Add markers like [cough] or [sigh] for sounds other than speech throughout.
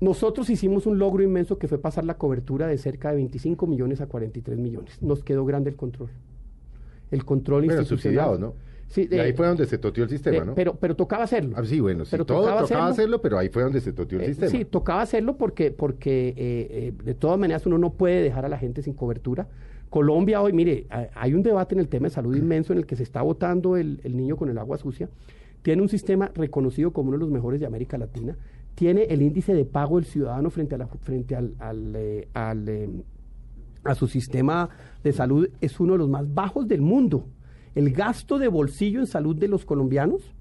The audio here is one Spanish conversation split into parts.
nosotros hicimos un logro inmenso que fue pasar la cobertura de cerca de 25 millones a 43 millones. Nos quedó grande el control. El control Pero institucional. subsidiado, ¿no? Sí, y ahí eh, fue donde se toteó el sistema, eh, ¿no? pero, pero tocaba hacerlo. Ah, sí, bueno, sí, pero todo tocaba tocaba, hacerlo. hacerlo, pero ahí fue donde se toteó el Eh, sistema. sí, tocaba hacerlo porque, porque eh, eh, de todas maneras uno no puede dejar a la gente sin cobertura. Colombia hoy, mire, ha- hay un debate en el tema de salud [clears throat] inmenso en el que se está votando el, el niño con el agua sucia. Tiene un sistema reconocido como uno de los mejores de América Latina. Tiene el índice de pago del ciudadano frente, a la, frente al, al, eh, al, eh, a su sistema de salud es uno de los más bajos del mundo. El gasto de bolsillo en salud de los colombianos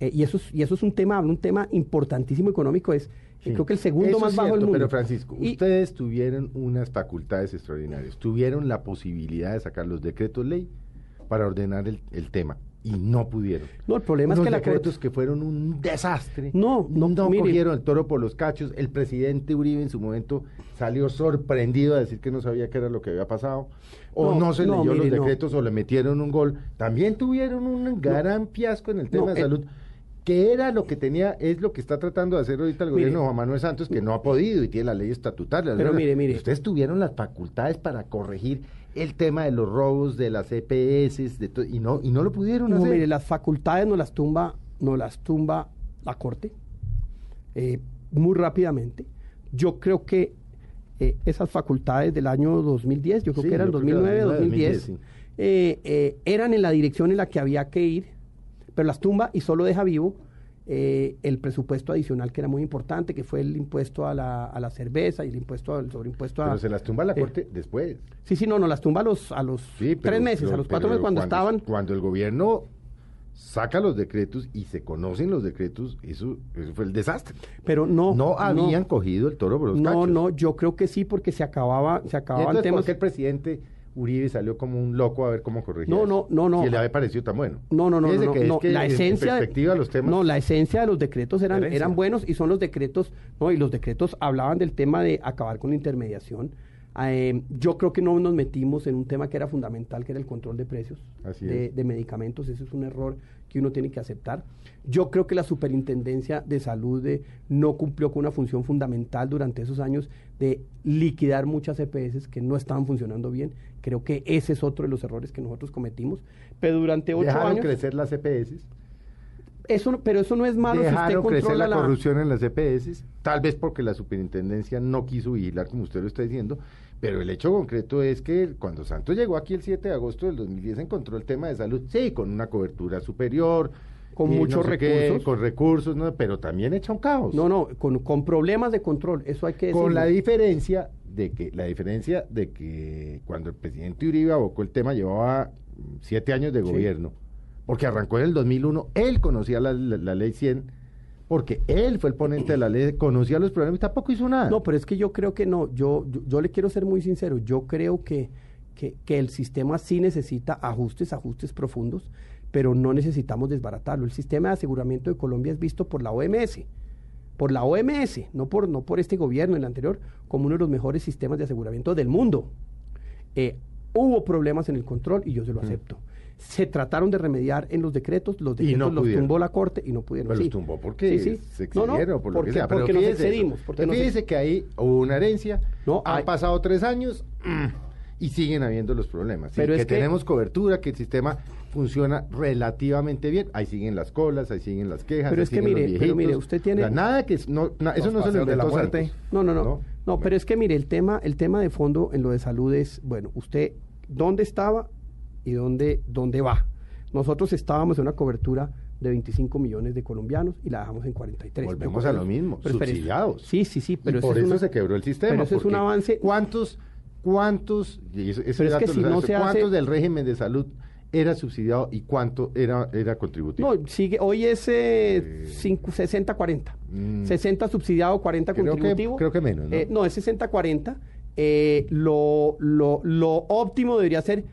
eh, y, eso es, y eso es un tema, un tema importantísimo económico, es Sí. creo que el segundo Eso más es bajo del mundo. Pero Francisco, Y- ustedes tuvieron unas facultades extraordinarias, tuvieron la posibilidad de sacar los decretos ley para ordenar el, el tema y no pudieron. No, el problema es que la decretos que fueron un desastre. No, no, mire. cogieron el toro por los cachos. El presidente Uribe en su momento salió sorprendido a decir que no sabía qué era lo que había pasado. O no, No, se no, leyó mire, los no. decretos o le metieron un gol. También tuvieron un gran fiasco en el tema No, de eh, salud. Que era lo que tenía, es lo que está tratando de hacer ahorita el gobierno de Juan Manuel Santos, que no ha podido y tiene la ley estatutaria. Pero mire, mire. Ustedes tuvieron las facultades para corregir el tema de los robos, de las EPS, de y no y no lo pudieron No, hacer. mire, las facultades no las tumba, no las tumba la Corte eh, muy rápidamente. Yo creo que eh, esas facultades del año 2010, yo creo Sí, que eran yo creo que era 2009, 2009, 2010, 2010, sí. eh, eh, eran en la dirección en la que había que ir, pero las tumba y solo deja vivo eh, el presupuesto adicional que era muy importante, que fue el impuesto a la, a la cerveza y el impuesto al sobreimpuesto a... Pero se las tumba la eh, corte después. Sí, sí, no, no, las tumba a los, a los Sí, tres meses, a los cuatro meses cuando, estaban... Cuando el gobierno saca los decretos y se conocen los decretos, eso, eso fue el desastre. Pero no. No habían cogido el toro por los No, cachos. no, yo creo que sí, porque se acababa, se ¿Y acababan temas. por qué el presidente Uribe salió como un loco a ver cómo corregía No, no, no, no. Si le había parecido tan bueno. No, no, no, Fíjese no, que es no, que la en- esencia, perspectiva los temas... no, la esencia de los decretos eran, eran buenos y son los decretos, no, y los decretos hablaban del tema de acabar con la intermediación. Eh, yo creo que no nos metimos en un tema que era fundamental, que era el control de precios de, medicamentos. Ese es un error que uno tiene que aceptar. Yo creo que la Superintendencia de Salud eh, no cumplió con una función fundamental durante esos años de liquidar muchas EPS que no estaban funcionando bien. Creo que ese es otro de los errores que nosotros cometimos. Pero durante ocho Dejaron años... crecer las EPS. Eso, pero eso no es malo si usted Dejaron crecer la, la... corrupción en las EPS, tal vez porque la superintendencia no quiso vigilar, como usted lo está diciendo, pero el hecho concreto es que cuando Santos llegó aquí el 7 de agosto del 2010 encontró el tema de salud, sí, con una cobertura superior, Con y muchos no sé qué, recursos. con recursos, ¿no? pero también echa un caos. No, no, con, con problemas de control, eso hay que decirlo. Con la diferencia de que la diferencia de que cuando el presidente Uribe abocó el tema llevaba siete años de Sí. gobierno, porque arrancó en el 2001, él conocía la, la- la ley 100, porque él fue el ponente de la ley, conocía los problemas y tampoco hizo nada. No, pero es que yo creo que no, yo, yo, yo le quiero ser muy sincero, yo creo que, que, que el sistema sí necesita ajustes, ajustes profundos, pero no necesitamos desbaratarlo. El sistema de aseguramiento de Colombia es visto por la OMS, por la OMS, no por, no por este gobierno, el anterior, como uno de los mejores sistemas de aseguramiento del mundo. Eh, hubo problemas en el control y yo se lo acepto. Se trataron de remediar en los decretos, los no decretos los pudieron. tumbó la Corte y no pudieron. Pues sí. los tumbó porque Sí, sí. se No, no, excedieron, por lo porque, que sea. Pero porque nos fíjese eso. excedimos. Porque Entonces, nos fíjese que ahí hubo una herencia, No, han hay- pasado tres años mm, y siguen habiendo los problemas. Pero que, es que- tenemos cobertura, que el sistema funciona relativamente bien. Ahí siguen las colas, ahí siguen las quejas. Pero ahí es que mire, pero mire, usted tiene- nada que no, na- eso no se lo paseos de la inventó muerte. Santos. No, no, no. No, pero es que mire, el tema, el tema de fondo en lo de salud es, bueno, usted, ¿dónde estaba y dónde, dónde va? Nosotros estábamos en una cobertura de 25 millones de colombianos y la dejamos en 43. Volvemos a lo mismo, subsidiados. Sí, sí, sí, pero y eso por es eso una- se quebró el sistema. Pero eso es un avance. ¿Cuántos ¿cuántos, y ese- ese Pero es que si no se hace- ¿cuántos del régimen de salud era subsidiado y cuánto era, era contributivo? No, sigue, hoy es eh, cinco- 60-40. Mm. 60 subsidiado, 40 Creo que- contributivo. creo que menos, ¿no? Eh, no, es 60-40. Eh, lo, lo, lo óptimo debería ser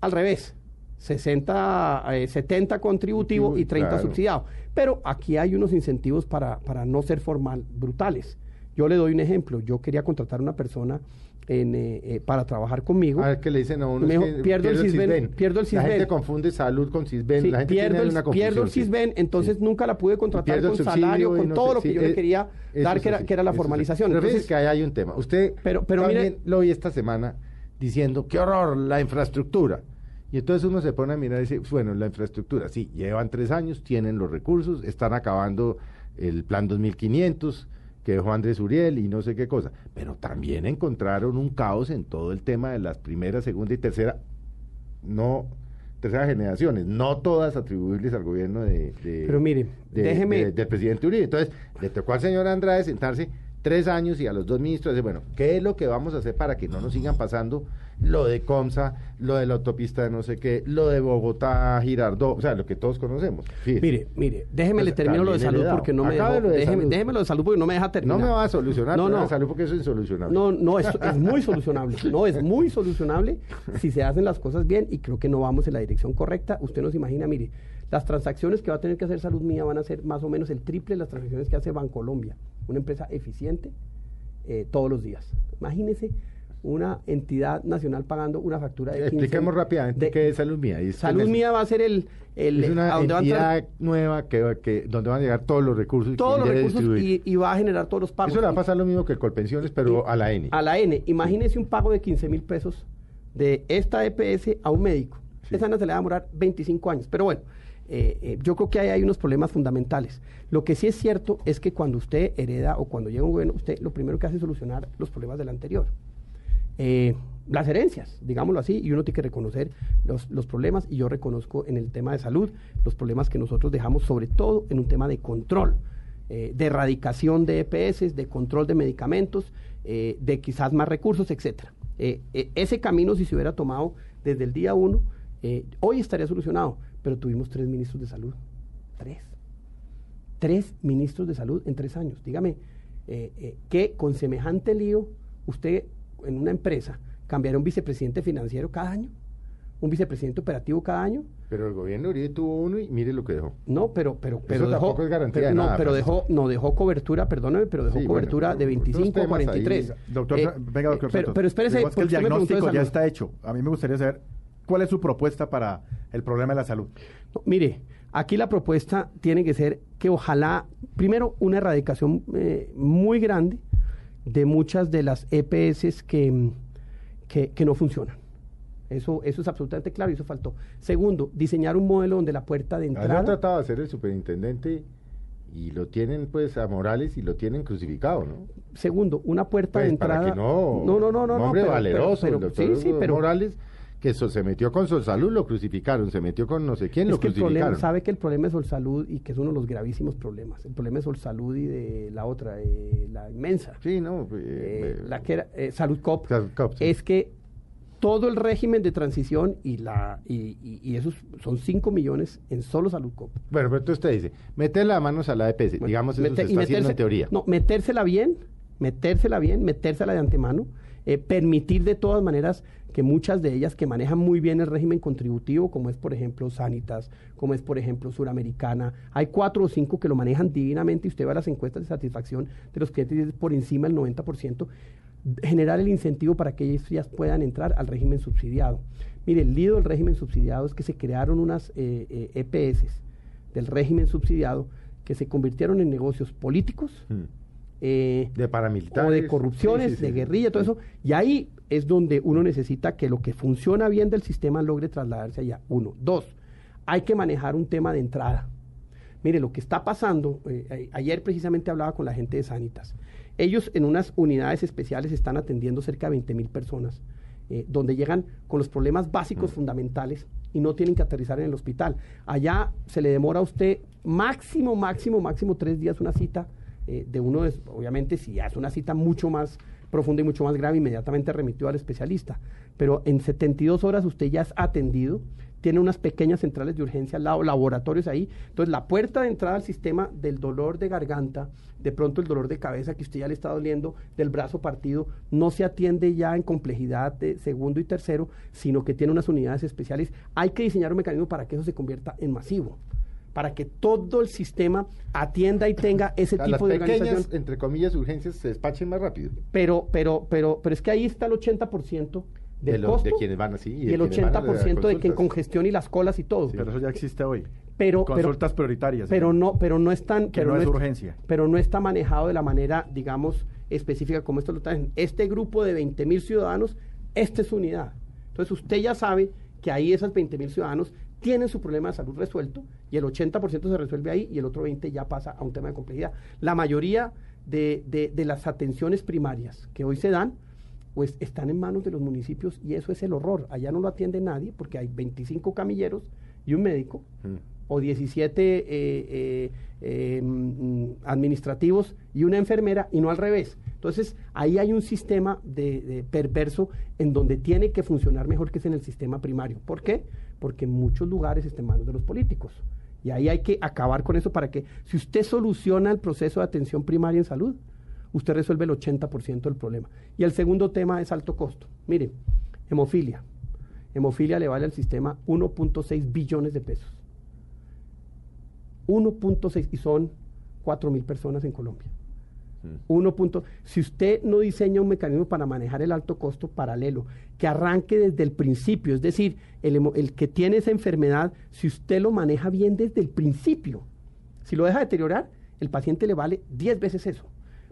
al revés. 60, eh, 70 contributivo y 30 Claro. subsidiado. Pero aquí hay unos incentivos para, para no ser formal, brutales. Yo le doy un ejemplo. Yo quería contratar a una persona en, eh, eh, para trabajar conmigo. A ver, que le dicen a uno Me es dijo, que pierdo el Sisbén, pierdo el La Sisbén. gente confunde salud con Sisbén. Sí, la gente pierdo, tiene el, una confusión. pierdo el sí. Sisbén, entonces Sí. nunca la pude contratar Pierdo con salario, con no todo sé, lo que yo le quería dar, es que era, que era la es formalización. Pero Entonces, fíjese que ahí hay un tema. Usted Pero- pero también mire- lo vi esta semana diciendo, qué horror, la infraestructura. Y entonces uno se pone a mirar y dice, bueno, la infraestructura, sí, llevan tres años, tienen los recursos, están acabando el plan 2500 que dejó Andrés Uriel y no sé qué cosa. Pero también encontraron un caos en todo el tema de las primera, segunda y tercera, no tercera generaciones, no todas atribuibles al gobierno de, de- Pero mire, de- déjeme- de- del presidente Uribe. Entonces, le tocó al señor Andrade sentarse tres años y a los dos ministros decir, bueno, ¿qué es lo que vamos a hacer para que no nos sigan pasando lo de Comsa, lo de la autopista de no sé qué, lo de Bogotá, Girardot, o sea, lo que todos conocemos? Fíjese. Mire, mire, déjeme Pues, le termino lo de salud porque no me dejó, de déjeme, salud. déjeme lo de salud porque no me deja terminar. no me va a solucionar No, no, la salud porque eso es insolucionable. No, no, es, es muy solucionable. [laughs] No, es muy solucionable si se hacen las cosas bien y creo que no vamos en la dirección correcta. Usted nos imagina, mire, las transacciones que va a tener que hacer Salud Mía van a ser más o menos el triple de las transacciones que hace Bancolombia, una empresa eficiente eh, todos los días. Imagínese una entidad nacional pagando una factura de 15 Expliquemos rápidamente qué es Salud Mía. Es- Salud es- Mía va a ser el... el Es una va entidad nueva que, que, donde van a llegar todos los recursos. y todos los recursos y, y va a generar todos los pagos. Eso le va a pasar lo mismo que el Colpensiones, pero a la N. A la N. Imagínese un pago de 15 mil pesos de esta EPS a un médico. Sí. Esa no se le va a demorar 25 años. Pero bueno, eh, eh, yo creo que ahí hay unos problemas fundamentales. Lo que sí es cierto es que cuando usted hereda o cuando llega un gobierno, usted lo primero que hace es solucionar los problemas del anterior. Eh, las herencias, digámoslo así, y uno tiene que reconocer los, los problemas, y yo reconozco en el tema de salud los problemas que nosotros dejamos, sobre todo en un tema de control, de erradicación de EPS, de control de medicamentos, de quizás más recursos, etcétera. Ese camino, si se hubiera tomado desde el día uno, hoy estaría solucionado, pero tuvimos tres ministros de salud, tres tres ministros de salud en tres años. Dígame, eh, eh, que con semejante lío, usted en una empresa cambiaría un vicepresidente financiero cada año, un vicepresidente operativo cada año. Pero el gobierno de Uribe tuvo uno y mire lo que dejó. No, pero, pero, pero dejó, tampoco es garantía pero, de no, nada, pero dejó, no dejó cobertura, perdóneme, pero dejó Sí, bueno, cobertura de otros 25 a temas ahí. 43. Doctor, Eh, venga, doctor eh, pero, pero espérese, que el diagnóstico ya está hecho. A mí me gustaría saber cuál es su propuesta para el problema de la salud. No, mire, aquí la propuesta tiene que ser que ojalá, primero, una erradicación eh, muy grande de muchas de las EPS que, que, que no funcionan. Eso, eso es absolutamente claro y eso faltó. Segundo, diseñar un modelo donde la puerta de Así ha entrada... tratado de hacer el superintendente y lo tienen pues a Morales y lo tienen crucificado, ¿no? Segundo, una puerta Pues, de entrada... para que no, no, no, no, no, hombre pero- valeroso, pero- el pero- doctor sí, sí, pero- Morales, que so- se metió con Solsalud, lo crucificaron, se metió con no sé quién, es lo que el crucificaron. problema, sabe que el problema es Solsalud y que es uno de los gravísimos problemas. El problema es Solsalud y de la otra, eh, la inmensa. Sí, no, eh, eh, la que era eh, Salud Cop, Salud Cop, sí. es que todo el régimen de transición y la y, y- y esos son 5 millones en solo Salud Cop. Bueno, pero entonces usted dice, meter las manos a la EPS, Bueno, digamos eso mete- se y está haciendo meterse- en teoría. No, metérsela bien, metérsela bien, metérsela de antemano, eh, permitir de todas maneras que muchas de ellas que manejan muy bien el régimen contributivo, como es por ejemplo Sanitas, como es por ejemplo Suramericana, hay cuatro o cinco que lo manejan divinamente y usted a las encuestas de satisfacción de los clientes por encima del 90%, generar el incentivo para que ellas puedan entrar al régimen subsidiado. Mire, el lío del régimen subsidiado es que se crearon unas eh, eh, EPS del régimen subsidiado que se convirtieron en negocios políticos, Mm. eh, De paramilitares. o de corrupciones, Sí, sí, de guerrilla, todo eso. Y ahí es donde uno necesita que lo que funciona bien del sistema logre trasladarse allá. Uno. Dos, hay que manejar un tema de entrada. Mire, lo que está pasando, eh, ayer precisamente hablaba con la gente de Sanitas. Ellos en unas unidades especiales están atendiendo cerca de 20 mil personas, eh, donde llegan con los problemas Mm. básicos fundamentales y no tienen que aterrizar en el hospital. Allá se le demora a usted máximo, máximo, máximo tres días una cita eh, de uno, es, obviamente si hace una cita mucho más profunda y mucho más grave, inmediatamente remitió al especialista. Pero en 72 horas usted ya es atendido, tiene unas pequeñas centrales de urgencia al lado, laboratorios ahí. Entonces, la puerta de entrada al sistema del dolor de garganta, de pronto el dolor de cabeza que usted ya le está doliendo, del brazo partido, no se atiende ya en complejidad de segundo y tercero, sino que tiene unas unidades especiales. Hay que diseñar un mecanismo para que eso se convierta en masivo para que todo el sistema atienda y tenga ese A tipo las de organización. pequeñas, entre comillas, urgencias se despachen más rápido. Pero, pero, pero, pero es que ahí está el 80% del De los- costo de quienes van así y y, de el quienes van a las 80% de que en consultas. congestión y las colas y todo. Pero eso ya existe hoy. Pero, pero- Consultas prioritarias. pero no, pero no es tan, Que pero no es urgencia. pero no está manejado de la manera, digamos, específica como esto lo traen. Este grupo de 20 mil ciudadanos, esta es su unidad. Entonces usted ya sabe que ahí esas 20 mil ciudadanos tienen su problema de salud resuelto y el 80% se resuelve ahí y el otro 20% ya pasa a un tema de complejidad. La mayoría de, de- de las atenciones primarias que hoy se dan, pues están en manos de los municipios y eso es el horror. Allá no lo atiende nadie porque hay 25 camilleros y un médico Mm. o 17 eh, eh, eh, mm, administrativos y una enfermera y no al revés. Entonces, ahí hay un sistema de, de perverso en donde tiene que funcionar mejor que es en el sistema primario. ¿Por qué? Porque en muchos lugares está en manos de los políticos. Y ahí hay que acabar con eso para que, si usted soluciona el proceso de atención primaria en salud, usted resuelve el 80% del problema. Y el segundo tema es alto costo. Mire, hemofilia. Hemofilia le vale al sistema 1.6 billones de pesos. 1.6 y son 4 mil personas en Colombia. 1. punto- Si usted no diseña un mecanismo para manejar el alto costo paralelo, que arranque desde el principio, es decir, el, que tiene esa enfermedad, si usted lo maneja bien desde el principio, si lo deja deteriorar, el paciente le vale 10 veces eso.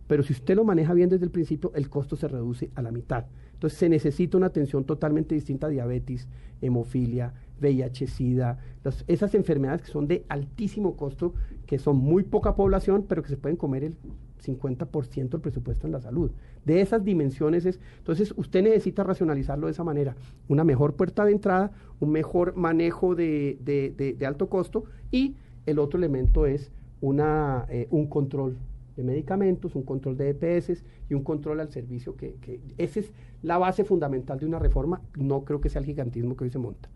Pero si usted lo maneja bien desde el principio, el costo se reduce a la mitad. Entonces se necesita una atención totalmente distinta a diabetes, hemofilia, VIH, SIDA, esas enfermedades que son de altísimo costo, que son muy poca población, pero que se pueden comer el 50% del presupuesto en la salud. De esas dimensiones es, entonces usted necesita racionalizarlo de esa manera. Una mejor puerta de entrada, un mejor manejo de, de- de- alto costo y el otro elemento es una, eh, un control de medicamentos, un control de EPS y un control al servicio que, que esa es la base fundamental de una reforma. No creo que sea el gigantismo que hoy se monta.